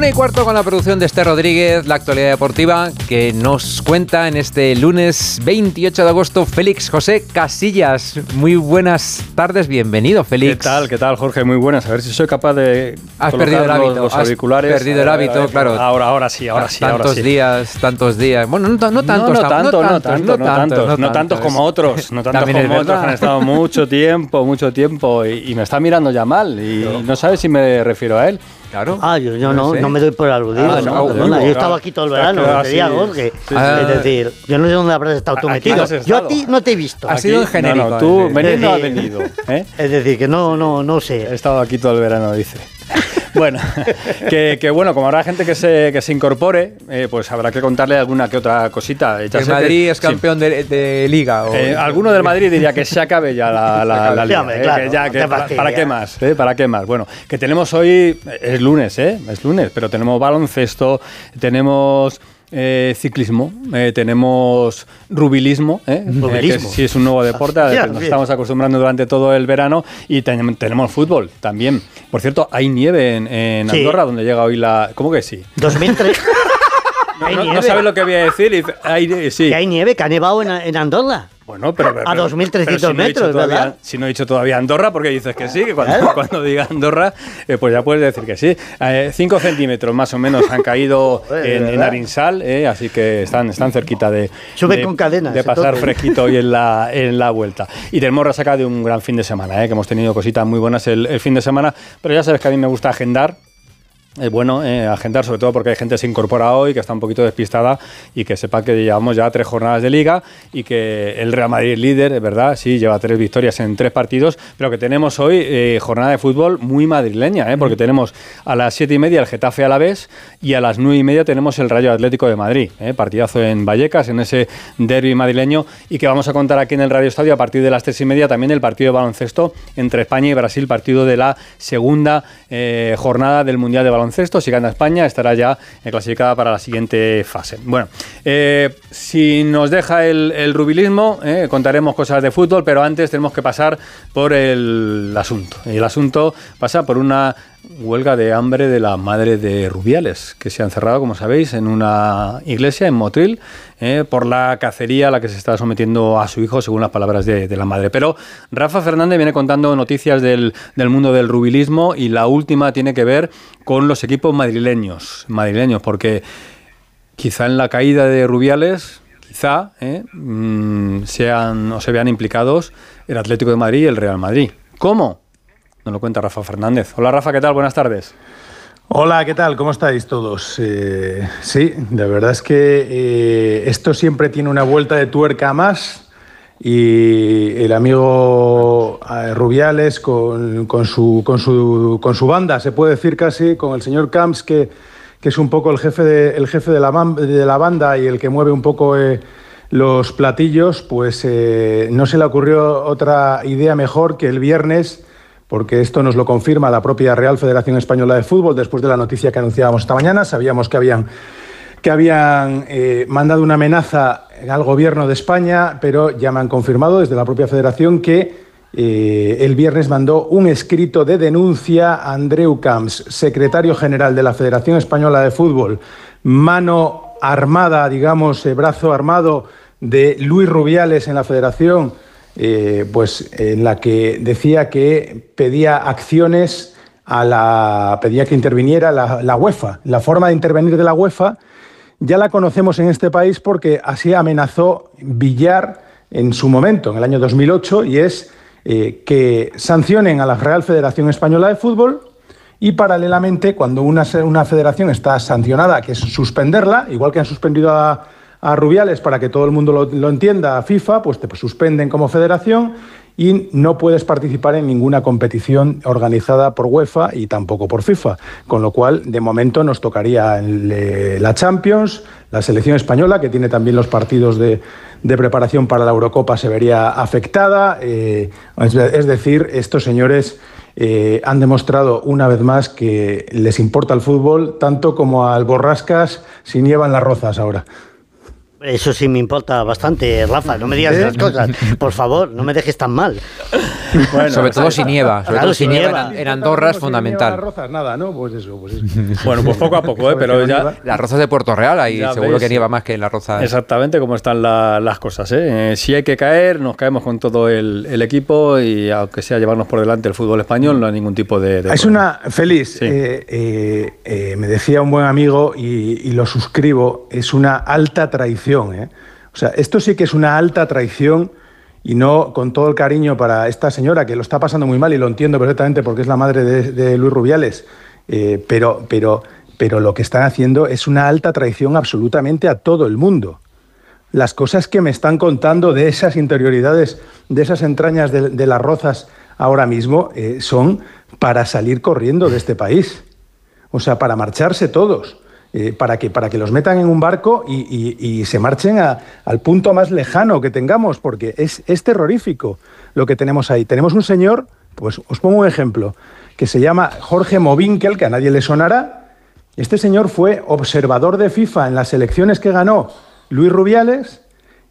Una y cuarto con la producción de Este Rodríguez, la actualidad deportiva que nos cuenta en este lunes 28 de agosto Félix José Casillas. Muy buenas tardes, bienvenido Félix. ¿Qué tal? ¿Qué tal Jorge? Muy buenas. A ver si soy capaz de Has perdido el hábito, los auriculares. Has perdido el hábito, claro. Ahora, ahora sí, ahora sí. Tantos ahora sí. días, tantos días. Bueno, no, no tantos, no, no, tanto, no, tantos, tanto, no tantos, no tantos como otros, no tantos como otros han estado mucho tiempo, mucho tiempo y, y me está mirando ya mal y no sabe si me refiero a él. Claro. Ah, yo, yo no, no me doy por aludido. Ah, no, no, perdona, digo, yo estaba claro. aquí todo el Te verano, diría así. Jorge. Sí, sí. Es decir, yo no sé dónde habrás estado tú metido. Yo a ti no te he visto. Ha sido en genérico, No, no, tú eh. venir no ha venido. ¿eh? Es decir, que no, no, no He sé. estado aquí todo el verano, dice. Bueno, que, que bueno, como habrá gente que se, que se incorpore, eh, pues habrá que contarle alguna que otra cosita. El que- Madrid es sí. campeón de, de liga. o- Eh, alguno del Madrid diría que se acabe ya la, la, la Sí, liga, hombre, eh, claro, que ya, no que te para. ¿para qué más? eh? ¿Para qué más? Bueno, que tenemos hoy, es lunes, ¿eh? Es lunes, pero tenemos baloncesto, tenemos eh, ciclismo, eh, tenemos rubilismo, ¿eh? Rubilismo. Eh, que sí es un nuevo deporte al que nos estamos acostumbrando durante todo el verano y ten- tenemos fútbol también. Por cierto, hay nieve en, en Sí. Andorra, donde llega hoy la... ¿Cómo que sí? 2003. hay No, no nieve. sabes lo que voy a decir y hay- sí. Que hay nieve, que ha nevado en, en Andorra. Bueno, pero, pero- A 2.300 pero si no he dicho metros, todavía- ¿verdad? Si no he dicho todavía Andorra, porque dices que sí, que cuando, cuando diga Andorra, eh, pues ya puedes decir que sí. 5 centímetros más o menos han caído en. Arinsal, eh, así que están, están cerquita de, Sube de- con cadenas, de pasar entonces. fresquito hoy en la, en la vuelta. Y tenemos resaca de un gran fin de semana, eh, que hemos tenido cositas muy buenas el, el fin de semana, pero ya sabes que a mí me gusta agendar. Es bueno eh, agendar, sobre todo porque hay gente que se incorpora hoy, que está un poquito despistada y que sepa que llevamos ya tres jornadas de liga y que el Real Madrid líder, es verdad, sí, lleva tres victorias en tres partidos, pero que tenemos hoy eh, jornada de fútbol muy madrileña, eh, porque tenemos a las siete y media el Getafe a la vez y a las nueve y media tenemos el Rayo Atlético de Madrid, eh, partidazo en Vallecas, en ese derby madrileño y que vamos a contar aquí en el Radio Estadio a partir de las tres y media también el partido de baloncesto entre España y Brasil, partido de la segunda eh, jornada del Mundial de Baloncesto. Si gana España, estará ya clasificada para la siguiente fase. Bueno, eh, si nos deja el, rubilismo, eh, contaremos cosas de fútbol, pero antes tenemos que pasar por el asunto. El asunto pasa por una huelga de hambre de la madre de Rubiales, que se ha encerrado, como sabéis, en una iglesia en Motril, eh, por la cacería a la que se está sometiendo a su hijo, según las palabras de, de la madre. Pero Rafa Fernández viene contando noticias del, del mundo del rubilismo y la última tiene que ver con los equipos madrileños, madrileños, porque quizá en la caída de Rubiales, quizá eh, mm, sean o se vean implicados el Atlético de Madrid y el Real Madrid. ¿Cómo? Nos lo cuenta Rafa Fernández. Hola Rafa, ¿qué tal? Buenas tardes. Hola, ¿qué tal? ¿Cómo estáis todos? Eh, sí, la verdad es que eh, esto siempre tiene una vuelta de tuerca más y el amigo eh, Rubiales con, su, con, su, con su banda, se puede decir casi, con el señor Camps, que, que es un poco el jefe de, el jefe de, la, de la banda y el que mueve un poco eh, los platillos, pues no se le ocurrió otra idea mejor que el viernes porque esto nos lo confirma la propia Real Federación Española de Fútbol después de la noticia que anunciábamos esta mañana. Sabíamos que habían, que habían eh, mandado una amenaza al gobierno de España, pero ya me han confirmado desde la propia federación que eh, el viernes mandó un escrito de denuncia a Andreu Camps, secretario general de la Federación Española de Fútbol, mano armada, digamos, eh, brazo armado de Luis Rubiales en la federación eh, pues en la que decía que pedía acciones a la pedía que interviniera la, la UEFA. La forma de intervenir de la UEFA ya la conocemos en este país porque así amenazó Villar en su momento, en el año 2008, y es eh, que sancionen a la Real Federación Española de Fútbol y paralelamente, cuando una, una federación está sancionada, que es suspenderla, igual que han suspendido a, a Rubiales para que todo el mundo lo, lo entienda, a FIFA, pues te suspenden como federación y no puedes participar en ninguna competición organizada por UEFA y tampoco por FIFA. Con lo cual, de momento, nos tocaría eh, la Champions, la selección española, que tiene también los partidos de, de preparación para la Eurocopa, se vería afectada. eh, es, es decir, estos señores eh, han demostrado una vez más que les importa el fútbol tanto como al Borrascas si nievan las rozas ahora. Eso sí me importa bastante, Rafa. No me digas ¿Eh? esas cosas. Por favor, no me dejes tan mal. Bueno, sobre todo si nieva. Sobre Claro, todo si si nieva nieva. en, en Andorra es Si fundamental. las rozas, nada, ¿no? Pues eso, pues eso. Bueno, pues poco a poco, ¿eh? Pero ya... nieva. Las rozas de Puerto Real, ahí Ya seguro ves. que nieva más que en las rozas. Exactamente como están la- las cosas. ¿eh? Eh, Si hay que caer, nos caemos con todo el, el equipo y aunque sea llevarnos por delante el fútbol español, no hay ningún tipo de... de Es problema. una, Sí. eh, eh, eh, me decía un buen amigo y, y lo suscribo, es una alta traición. ¿Eh? O sea, esto sí que es una alta traición y no con todo el cariño para esta señora que lo está pasando muy mal y lo entiendo perfectamente porque es la madre de, Luis Rubiales, eh, pero, pero, pero lo que están haciendo es una alta traición absolutamente a todo el mundo las cosas que me están contando de esas interioridades, de esas entrañas de, de las rozas ahora mismo, eh, son para salir corriendo de este país. O sea, para marcharse todos. Eh, para, que, para que los metan en un barco y, y- se marchen a- al punto más lejano que tengamos, porque es, es terrorífico lo que tenemos ahí. Tenemos un señor, pues os pongo un ejemplo, que se llama Jorge Movinkel, que a nadie le sonará, este señor fue observador de FIFA en las elecciones que ganó Luis Rubiales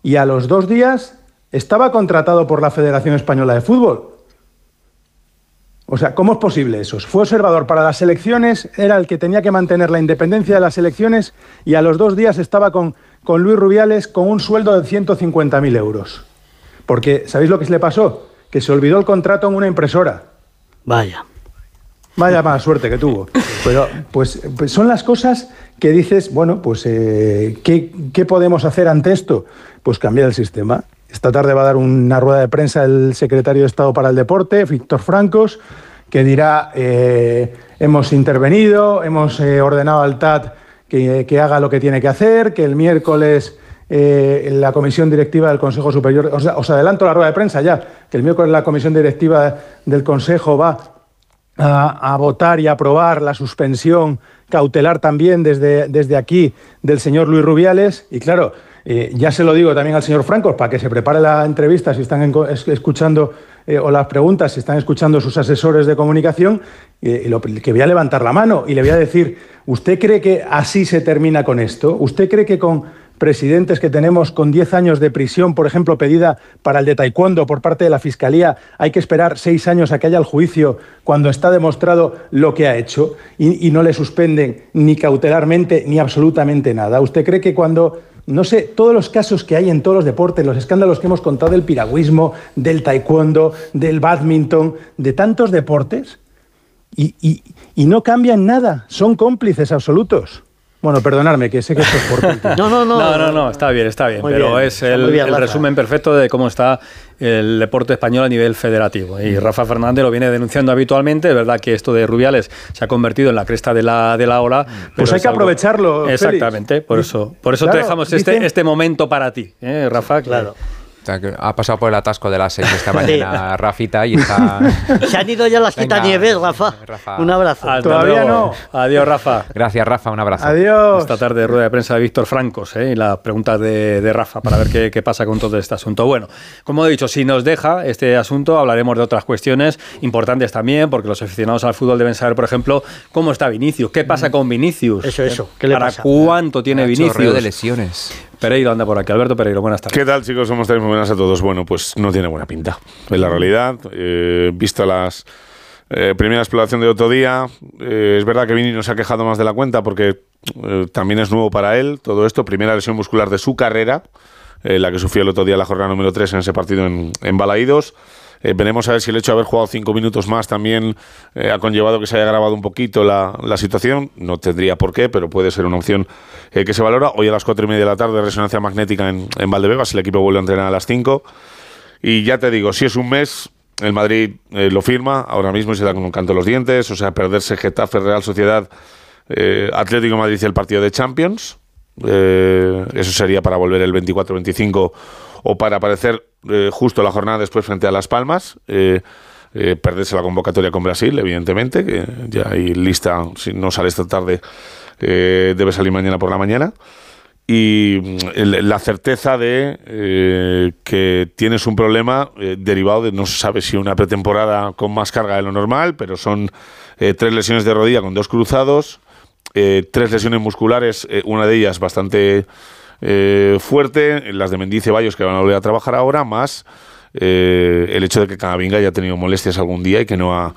y a los dos días estaba contratado por la Federación Española de Fútbol. O sea, ¿cómo es posible eso? Fue observador para las elecciones, era el que tenía que mantener la independencia de las elecciones y a los dos días estaba con, con Luis Rubiales con un sueldo de 150.000 euros. Porque, ¿sabéis lo que se le pasó? Que se olvidó el contrato en una impresora. Vaya. Vaya mala suerte que tuvo. Pero pues, pues son las cosas que dices, bueno, pues eh, ¿qué, qué podemos hacer ante esto? Pues cambiar el sistema. Esta tarde va a dar una rueda de prensa el secretario de Estado para el Deporte, Víctor Francos, que dirá, eh, hemos intervenido, hemos eh, ordenado al TAT que, haga lo que tiene que hacer, que el miércoles eh, la comisión directiva del Consejo Superior, os, adelanto la rueda de prensa ya, que el miércoles la comisión directiva del Consejo va a, a votar y aprobar la suspensión cautelar también desde, desde aquí del señor Luis Rubiales. Y claro, eh, ya se lo digo también al señor Franco, para que se prepare la entrevista si están escuchando eh, o las preguntas, si están escuchando sus asesores de comunicación, eh, que voy a levantar la mano y le voy a decir, ¿usted cree que así se termina con esto? ¿Usted cree que con presidentes que tenemos con 10 años de prisión, por ejemplo, pedida para el de taekwondo por parte de la Fiscalía, hay que esperar seis años a que haya el juicio cuando está demostrado lo que ha hecho y no le suspenden ni cautelarmente ni absolutamente nada. ¿Usted cree que cuando, no sé, todos los casos que hay en todos los deportes, los escándalos que hemos contado del piragüismo, del taekwondo, del badminton, de tantos deportes, y, y- y no cambian nada, son cómplices absolutos? Bueno, perdonadme, que sé que esto es por No, no, no. No, no, no, está bien, está bien. Muy pero bien, es el, bien, resumen perfecto de cómo está el deporte español a nivel federativo. Y Rafa Fernández lo viene denunciando habitualmente. Es verdad que esto de Rubiales se ha convertido en la cresta de la, de la ola. pero Pues hay que algo- aprovecharlo, Félix. Exactamente, por eso, por eso te dejamos dicen- este, este momento para ti, ¿eh, Rafa. Claro. Ha pasado por el atasco de las seis esta mañana Rafita y está... Se han ido ya las quitanieves, Rafa. Rafa. Un abrazo. Hasta Todavía luego. no. Adiós, Rafa. Gracias, Rafa, un abrazo. Adiós. Esta tarde rueda de prensa de Víctor Francos ¿eh? y las preguntas de, de Rafa para ver qué, qué pasa con todo este asunto. Bueno, como he dicho, si nos deja este asunto, hablaremos de otras cuestiones importantes también, porque los aficionados al fútbol deben saber, por ejemplo, cómo está Vinicius, qué pasa con Vinicius, Eso, eso, ¿qué le para pasa? cuánto tiene Vinicius. de lesiones. Pereiro anda por aquí. Alberto Pereiro, buenas tardes. ¿Qué tal, chicos? Somos tres muy buenas a todos. Bueno, pues no tiene buena pinta. En la realidad, eh, visto las eh, primera exploración de otro día, eh, es verdad que Vini no se ha quejado más de la cuenta porque eh, también es nuevo para él todo esto. Primera lesión muscular de su carrera, eh, la que sufrió el otro día la jornada número 3 en ese partido en, en Balaídos. Eh, veremos a ver si el hecho de haber jugado cinco minutos más también eh, ha conllevado que se haya agravado un poquito la, la situación. No tendría por qué, pero puede ser una opción eh, que se valora. Hoy a las cuatro y media de la tarde, resonancia magnética en, en Valdebebas. El equipo vuelve a entrenar a las 5. Y ya te digo, si es un mes, el Madrid eh, lo firma ahora mismo y se da con un canto en los dientes. O sea, perderse Getafe, Real Sociedad, Atlético Madrid y el partido de Champions. Eso sería para volver el 24-25 o para aparecer eh, justo la jornada después frente a Las Palmas. Eh, eh, perderse la convocatoria con Brasil, evidentemente, que ya hay lista, si no sale esta tarde, eh, debe salir mañana por la mañana. Y mm, la certeza de eh, que tienes un problema derivado de no se sabe si una pretemporada con más carga de lo normal, pero son tres lesiones de rodilla con dos cruzados, tres lesiones musculares, una de ellas bastante eh, fuerte, las de Mendice Bayos que van a volver a trabajar ahora, más eh, el hecho de que Camavinga haya tenido molestias algún día y que no ha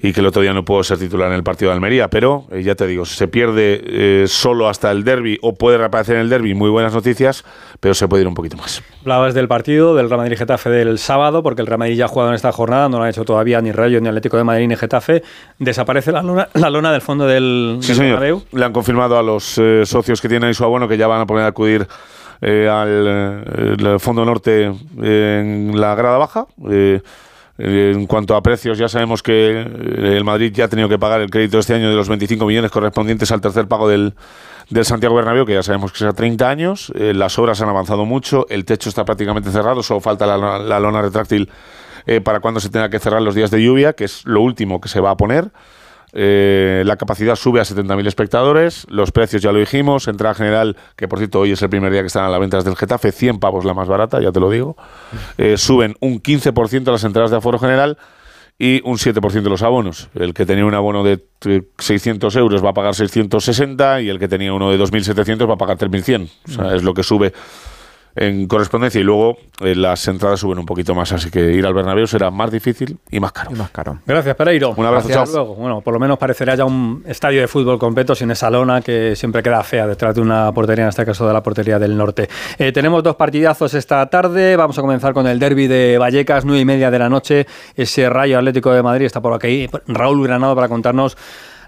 y que el otro día no puedo ser titular en el partido de Almería, pero eh, ya te digo, si se pierde eh, solo hasta el derby o puede reaparecer en el derby, muy buenas noticias, pero se puede ir un poquito más. Hablabas del partido del Real Madrid Getafe del sábado, porque el Real Madrid ya ha jugado en esta jornada, no lo han hecho todavía ni Rayo ni Atlético de Madrid ni Getafe. Desaparece la lona, la lona del fondo del, Sí, del señor. Le han confirmado a los eh, socios que tienen ahí su abono que ya van a poder acudir eh, al eh, Fondo Norte eh, en la grada baja. Eh, en cuanto a precios, ya sabemos que eh, el Madrid ya ha tenido que pagar el crédito este año de los 25 millones correspondientes al tercer pago del, del Santiago Bernabéu, que ya sabemos que es a 30 años. Eh, las obras han avanzado mucho, el techo está prácticamente cerrado, solo falta la, la lona retráctil para cuando se tenga que cerrar los días de lluvia, que es lo último que se va a poner. Eh, la capacidad sube a 70.000 espectadores. Los precios ya lo dijimos. Entrada general, que por cierto hoy es el primer día que están a la venta desde el Getafe, 100 pavos la más barata, ya te lo digo. Eh, suben un 15% las entradas de aforo general y un 7% los abonos. El que tenía un abono de eh, 600 euros va a pagar 660 y el que tenía uno de 2.700 va a pagar 3.100. O sea, es lo que sube en correspondencia y luego eh, las entradas suben un poquito más, así que ir al Bernabéu será más difícil y más caro. Y más caro. Gracias, Pereiro. Un abrazo, chao. luego. Bueno, por lo menos parecerá ya un estadio de fútbol completo sin esa lona que siempre queda fea detrás de una portería, en este caso de la portería del norte. Eh, tenemos dos partidazos esta tarde. Vamos a comenzar con el derby de Vallecas, nueve y media de la noche. Ese Rayo Atlético de Madrid está por aquí. Raúl Granado para contarnos.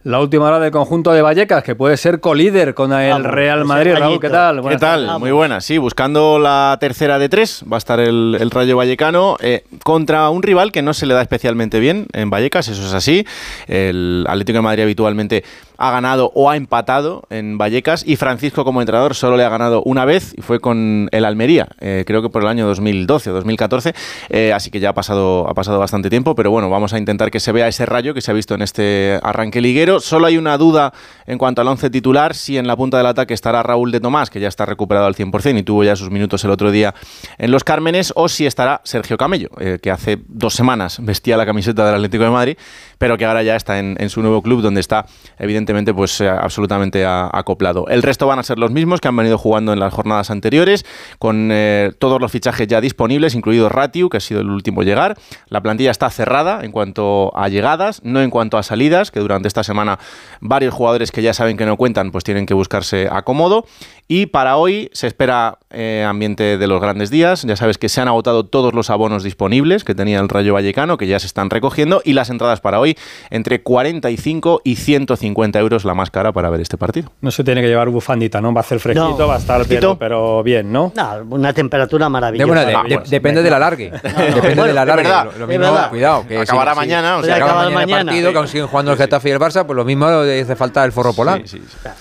La última hora del conjunto de Vallecas, que puede ser colíder con el Vamos, Real Madrid. Raúl. ¿qué tal? ¿Qué Buenas ¿Qué tal? tardes. Muy buena, sí, buscando la tercera de tres, va a estar el, el Rayo Vallecano eh, contra un rival que no se le da especialmente bien en Vallecas, eso es así. El Atlético de Madrid habitualmente ha ganado o ha empatado en Vallecas y Francisco como entrenador solo le ha ganado una vez y fue con el Almería, eh, creo que por el año 2012 o 2014, eh, así que ya ha pasado, ha pasado bastante tiempo, pero bueno, vamos a intentar que se vea ese rayo que se ha visto en este arranque liguero. Solo hay una duda en cuanto al once titular, si en la punta del ataque estará Raúl de Tomás, que ya está recuperado al 100% y tuvo ya sus minutos el otro día en los Cármenes, o si estará Sergio Camello, eh, que hace dos semanas vestía la camiseta del Atlético de Madrid, pero que ahora ya está en, en su nuevo club, donde está evidentemente pues eh, absolutamente acoplado. El resto van a ser los mismos que han venido jugando en las jornadas anteriores, con eh, todos los fichajes ya disponibles, incluido Ratiu, que ha sido el último a llegar. La plantilla está cerrada en cuanto a llegadas, no en cuanto a salidas, que durante esta semana varios jugadores que ya saben que no cuentan, pues tienen que buscarse acomodo. Y para hoy se espera eh, ambiente de los grandes días. Ya sabes que se han agotado todos los abonos disponibles que tenía el Rayo Vallecano, que ya se están recogiendo, y las entradas para hoy entre 45 y 150 euros la más cara para ver este partido. No se tiene que llevar bufandita, ¿no? Va a hacer fresquito, No, va a estar fresquito. pero, pero bien, ¿no? No, una temperatura De- maravillosa. bueno, de- Ah, de- bueno, depende del alargue. Depende Bueno, del alargue. verdad, Lo- lo mismo, cuidado. Que Acabará si- mañana, o sea, acaba acaba mañana el mañana. partido, que aún siguen jugando el Getafe y el Barça, pues lo mismo le hace falta el forro polar.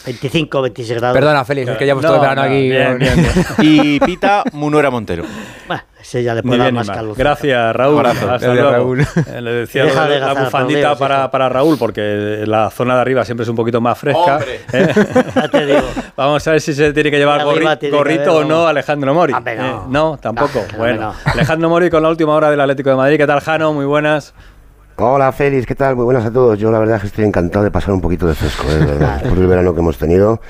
25, 26 grados. Perdona, Félix, es que llevamos No, todo el verano no, aquí. bien, bien, bien. Y pita Munuera Montero. Bueno, ese ya le puede dar más calor. Gracias, Raúl. Abrazo. Hasta Gracias, luego. Raúl. Eh, Le decía Deja lo de la gastar bufandita para, Raúl, porque la zona de arriba siempre es un poquito más fresca. Hombre. ¿eh? Ya te digo. Vamos a ver si se tiene que llevar Arriba gorri- tiene que gorrito o no. Alejandro Mori. No. ¿eh? No, tampoco. No, bueno, no. Alejandro Mori con la última hora del Atlético de Madrid. ¿Qué tal, Jano? Muy buenas. Hola Félix, ¿qué tal? Muy buenas a todos. Yo la verdad es que estoy encantado de pasar un poquito de fresco, ¿eh? de verdad. Por el verano que hemos tenido.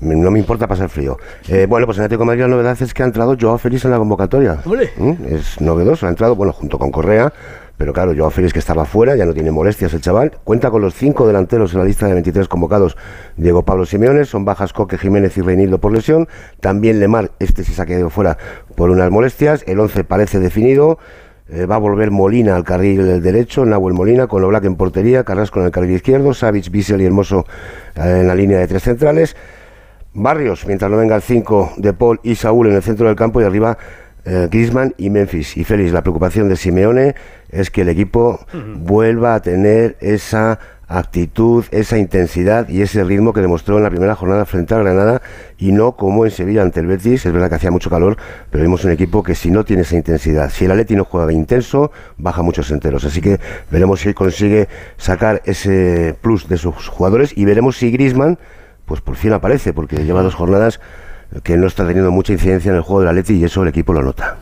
No me importa pasar frío. Eh, bueno, pues en Atlético de Madrid la novedad es que ha entrado Joao Félix en la convocatoria. ¿Mm? Es novedoso, ha entrado, bueno, junto con Correa, pero claro, Joao Félix que estaba fuera, ya no tiene molestias el chaval. Cuenta con los cinco delanteros en la lista de 23 convocados. Diego Pablo Simeone, son bajas Coque, Jiménez y Reinildo por lesión. También Lemar, este se ha quedado fuera por unas molestias. El 11 parece definido. Eh, va a volver Molina al carril derecho, Nahuel Molina con Oblak en portería, Carrasco en el carril izquierdo, Savic, Bissell y Hermoso eh, en la línea de tres centrales. Barrios, mientras no venga el 5 de Paul y Saúl en el centro del campo y arriba eh, Griezmann y Memphis. Y Félix, la preocupación de Simeone es que el equipo vuelva a tener esa actitud, esa intensidad y ese ritmo que demostró en la primera jornada frente a Granada y no como en Sevilla ante el Betis. Es verdad que hacía mucho calor, pero vimos un equipo que si no tiene esa intensidad, si el Atleti no juega intenso, baja muchos enteros. Así que veremos si consigue sacar ese plus de sus jugadores y veremos si Griezmann pues por fin aparece, porque lleva dos jornadas que no está teniendo mucha incidencia en el juego del Atleti y eso el equipo lo nota.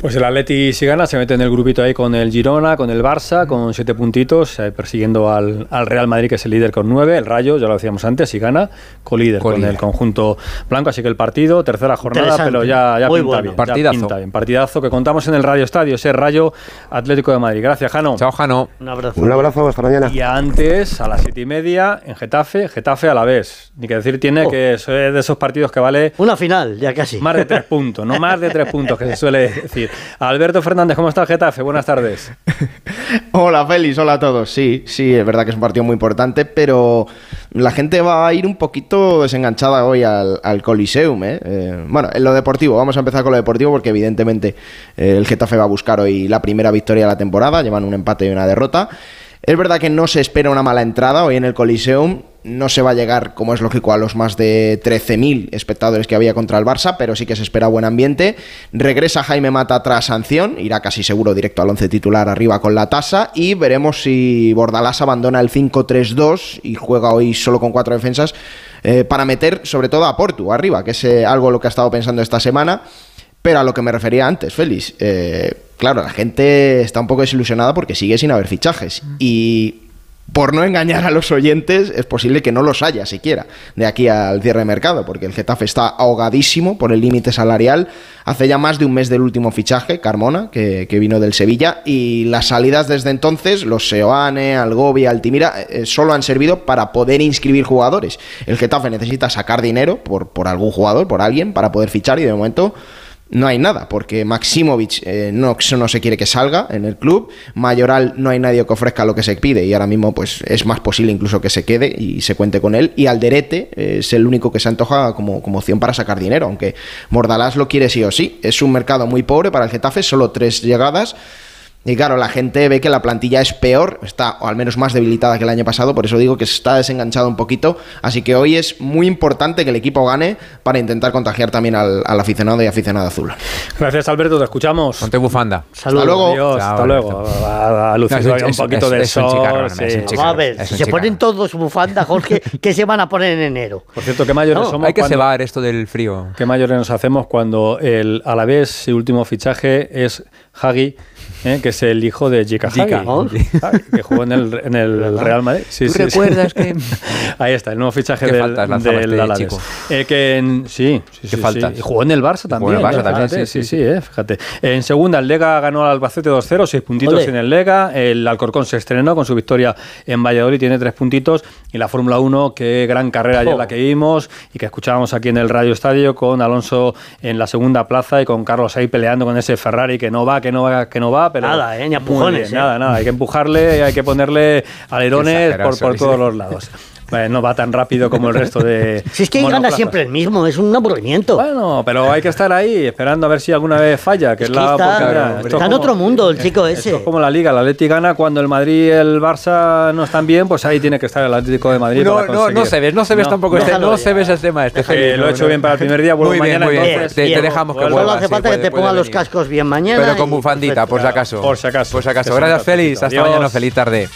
Pues el Atleti si gana se mete en el grupito ahí con el Girona, con el Barça, con siete puntitos, eh, persiguiendo al, al Real Madrid que es el líder con nueve, el Rayo, ya lo decíamos antes, si gana, colíder con Colíder. el conjunto blanco, así que el partido, tercera jornada, pero ya, ya Muy pinta bueno. bien. ya Partidazo. pinta bien. Partidazo que contamos en el Radio Estadio, ese Rayo Atlético de Madrid. Gracias, Jano. Chao, Jano. Un abrazo. Un abrazo, hasta mañana. Y antes, a las siete y media, en Getafe, Getafe a la vez. Ni que decir tiene Oh. que es de esos partidos que vale Una final, ya casi. más de tres puntos, no más de tres puntos, que se suele decir. Alberto Fernández, ¿cómo está el Getafe? Buenas tardes. Hola Félix, hola a todos. Sí, sí, es verdad que es un partido muy importante, pero la gente va a ir un poquito desenganchada hoy al, al Coliseum. ¿eh? Eh, bueno, en lo deportivo, vamos a empezar con lo deportivo porque evidentemente eh, el Getafe va a buscar hoy la primera victoria de la temporada, llevan un empate y una derrota. Es verdad que no se espera una mala entrada hoy en el Coliseum. No se va a llegar, como es lógico, a los más de 13.000 espectadores que había contra el Barça, pero sí que se espera buen ambiente. Regresa Jaime Mata tras sanción, irá casi seguro directo al 11 titular arriba con la tasa y veremos si Bordalás abandona el 5-3-2 y juega hoy solo con cuatro defensas eh, para meter sobre todo a Portu arriba, que es eh, algo lo que ha estado pensando esta semana. Pero a lo que me refería antes, Félix, eh, claro, la gente está un poco desilusionada porque sigue sin haber fichajes. Y por no engañar a los oyentes, es posible que no los haya siquiera de aquí al cierre de mercado, porque el Getafe está ahogadísimo por el límite salarial. Hace ya más de un mes del último fichaje, Carmona, que, que vino del Sevilla, y las salidas desde entonces, los Seoane, Algovia, Altimira, eh, solo han servido para poder inscribir jugadores. El Getafe necesita sacar dinero por, por algún jugador, por alguien, para poder fichar, y de momento no hay nada, porque Maximovic eh, no, no se quiere que salga en el club, Mayoral no hay nadie que ofrezca lo que se pide y ahora mismo pues es más posible incluso que se quede y se cuente con él, y Alderete eh, es el único que se antoja como, como opción para sacar dinero, aunque Mordalás lo quiere sí o sí, es un mercado muy pobre para el Getafe, solo tres llegadas, y claro, la gente ve que la plantilla es peor, está o al menos más debilitada que el año pasado, por eso digo que se está desenganchado un poquito. Así que hoy es muy importante que el equipo gane para intentar contagiar también al, al aficionado y aficionado azul. Gracias, Alberto, te escuchamos. Ponte bufanda. Saludos. Hasta luego. Adiós, Chao, hasta luego. A, No, es un- un poquito es- de es un sol. chicarrón, sí. es un a ver, si un se ponen todos bufanda, Jorge, ¿qué se van a poner en enero? Por cierto, ¿qué mayores No, somos? Hay que cuando- cebar esto del frío. ¿Qué mayores nos hacemos cuando el Alavés, su último fichaje, es Hagi, eh, que es el hijo de Jika. Ah, que jugó en el, en el Real Madrid? Sí, ¿Tú sí, sí. recuerdas que- Ahí está, el nuevo fichaje Qué del, faltas del este. Eh, que en- sí, sí, Qué faltas. Y jugó en el Barça también. en el Barça también, fíjate, sí, sí, eh, fíjate. En segunda, el Lega ganó al Albacete 2-0, seis puntitos Ole. en el Lega. El Alcorcón se estrenó con su victoria en Valladolid, tiene tres puntitos. Y la Fórmula 1, qué gran carrera ayer Oh. la que vimos y que escuchábamos aquí en el Radio Estadio con Alonso en la segunda plaza y con Carlos ahí peleando con ese Ferrari que no va, que no va, que no va. Pero Nada, eh, ni bien, eh. Nada, nada, hay que empujarle, hay que ponerle alerones por, por todos los lados. Bueno, no va tan rápido como el resto de. Si es que ahí gana monoplazas. siempre el mismo, es un aburrimiento. Bueno, pero hay que estar ahí esperando a ver si alguna vez falla, que es, Es que la está-. Esto está es en como- otro mundo el chico Esto ese. es como la liga, la Atleti gana cuando el Madrid y el Barça no están bien, pues ahí tiene que estar el Atlético de Madrid. No, para no, no se ves, no se ves No, tampoco no. este, no se ves el tema este. Eh, lo he hecho bien para el primer día, vuelvo muy bien, mañana, muy bien. entonces- Te, te Bien, dejamos que vuelvo. Solo vuelvas. hace sí, falta puede- que te pongan los cascos bien mañana. Pero con bufandita, por si acaso. Por si acaso. Por si acaso. Gracias, Félix. Hasta mañana. Feliz tarde.